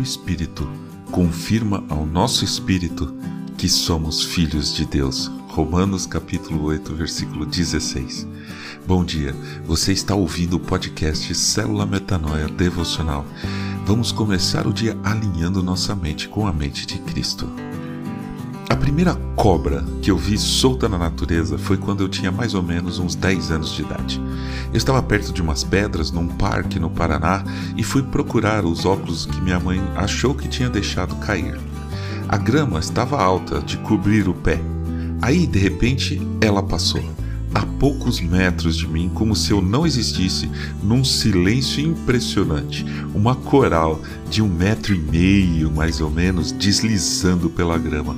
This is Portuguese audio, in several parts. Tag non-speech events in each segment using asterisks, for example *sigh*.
próprio Espírito confirma ao nosso espírito que somos filhos de Deus. Romanos capítulo 8, versículo 16. Bom dia, você está ouvindo o podcast Célula Metanoia Devocional. Vamos começar o dia alinhando nossa mente com a mente de Cristo. A primeira cobra que eu vi solta na natureza foi quando eu tinha mais ou menos uns 10 anos de idade. Eu estava perto de umas pedras num parque no Paraná e fui procurar os óculos que minha mãe achou que tinha deixado cair. A grama estava alta de cobrir o pé. Aí, de repente, ela passou a poucos metros de mim, como se eu não existisse, num silêncio impressionante. Uma coral de um metro e meio, mais ou menos, deslizando pela grama.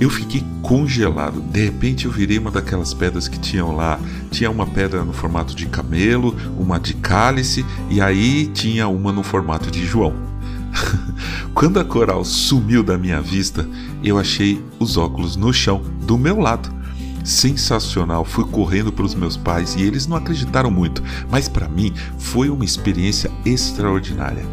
Eu fiquei congelado. De repente eu virei uma daquelas pedras que tinham lá. Tinha uma pedra no formato de camelo, uma de cálice e aí tinha uma no formato de João. *laughs* Quando a coral sumiu da minha vista, eu achei os óculos no chão, do meu lado sensacional. Fui correndo para os meus pais e eles não acreditaram muito, mas para mim foi uma experiência extraordinária.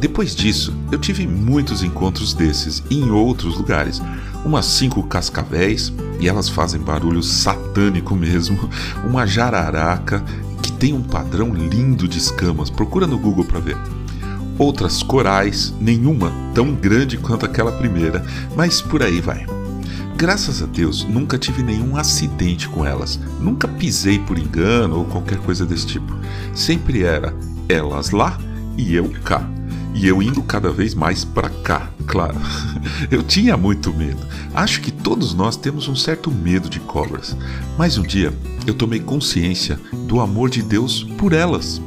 Depois disso, eu tive muitos encontros desses em outros lugares. Umas cinco cascavéis, e elas fazem barulho satânico mesmo. *laughs* Uma jararaca, que tem um padrão lindo de escamas. Procura no Google para ver outras corais, nenhuma tão grande quanto aquela primeira, mas por aí vai. Graças a Deus, nunca tive nenhum acidente com elas. Nunca pisei por engano ou qualquer coisa desse tipo. Sempre era elas lá e eu cá. E eu indo cada vez mais para cá, claro. *laughs* Eu tinha muito medo. Acho que todos nós temos um certo medo de cobras. Mas um dia eu tomei consciência do amor de Deus por elas.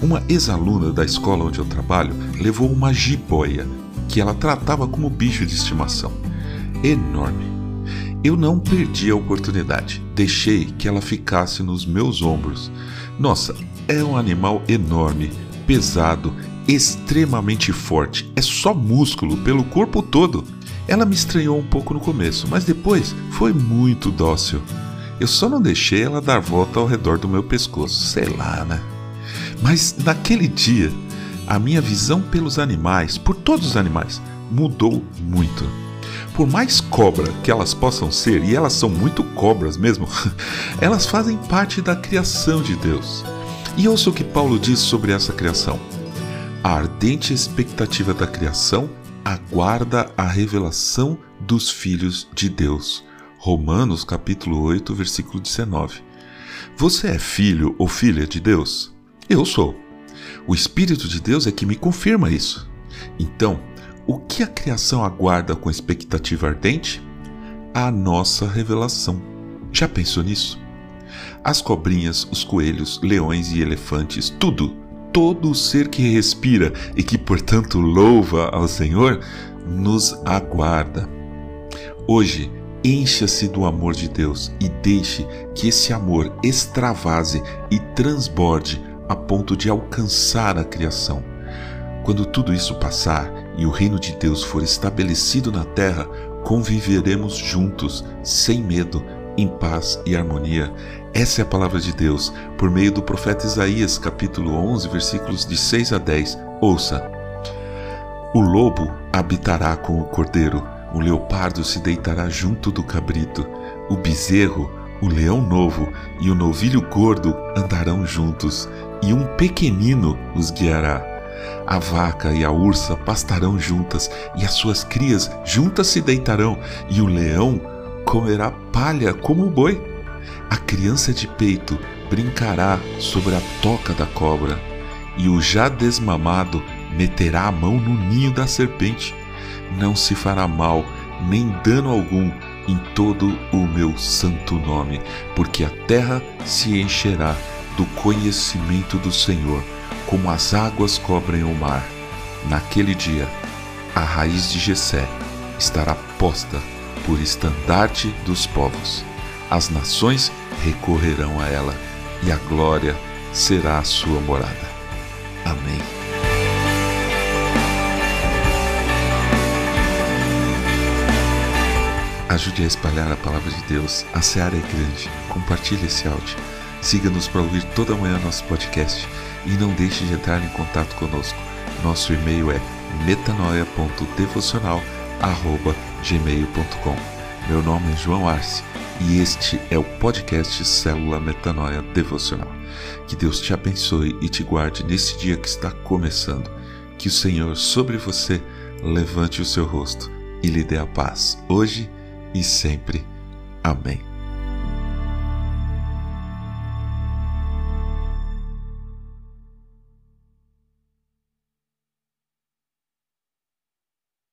Uma ex-aluna da escola onde eu trabalho levou uma jiboia que ela tratava como bicho de estimação. Enorme eu não perdi a oportunidade, deixei que ela ficasse nos meus ombros. Nossa, é um animal enorme, pesado, extremamente forte, é só músculo pelo corpo todo. Ela me estranhou um pouco no começo, mas depois foi muito dócil. Eu só não deixei ela dar volta ao redor do meu pescoço, sei lá, né? Mas naquele dia, a minha visão pelos animais, por todos os animais, mudou muito por mais cobra que elas possam ser, e elas são muito cobras mesmo, *laughs* elas fazem parte da criação de Deus. E ouça o que Paulo diz sobre essa criação. A ardente expectativa da criação aguarda a revelação dos filhos de Deus. Romanos capítulo 8, versículo 19. Você é filho ou filha de Deus? Eu sou. O Espírito de Deus é que me confirma isso. Então, o que a criação aguarda com expectativa ardente? A nossa revelação. Já pensou nisso? As cobrinhas, os coelhos, leões e elefantes, tudo, todo o ser que respira e que, portanto, louva ao Senhor, nos aguarda. Hoje, encha-se do amor de Deus e deixe que esse amor extravase e transborde a ponto de alcançar a criação. Quando tudo isso passar e o reino de Deus for estabelecido na terra, conviveremos juntos, sem medo, em paz e harmonia. Essa é a palavra de Deus, por meio do profeta Isaías, capítulo 11, versículos de 6 a 10. Ouça: O lobo habitará com o cordeiro, o leopardo se deitará junto do cabrito, o bezerro, o leão novo e o novilho gordo andarão juntos, e um pequenino os guiará. A vaca e a ursa pastarão juntas, e as suas crias juntas se deitarão, e o leão comerá palha como o boi. A criança de peito brincará sobre a toca da cobra, e o já desmamado meterá a mão no ninho da serpente. Não se fará mal, nem dano algum em todo o meu santo nome, porque a terra se encherá do conhecimento do Senhor como as águas cobrem o mar. Naquele dia, a raiz de Jessé estará posta por estandarte dos povos. As nações recorrerão a ela, e a glória será a sua morada. Amém. Ajude a espalhar a palavra de Deus. A seara é grande. Compartilhe esse áudio. Siga-nos para ouvir toda manhã nosso podcast e não deixe de entrar em contato conosco. Nosso e-mail é metanoia.devocional@gmail.com. Meu nome é João Arce e este é o podcast Célula Metanoia Devocional. Que Deus te abençoe e te guarde nesse dia que está começando. Que o Senhor sobre você levante o seu rosto e lhe dê a paz, hoje e sempre. Amém.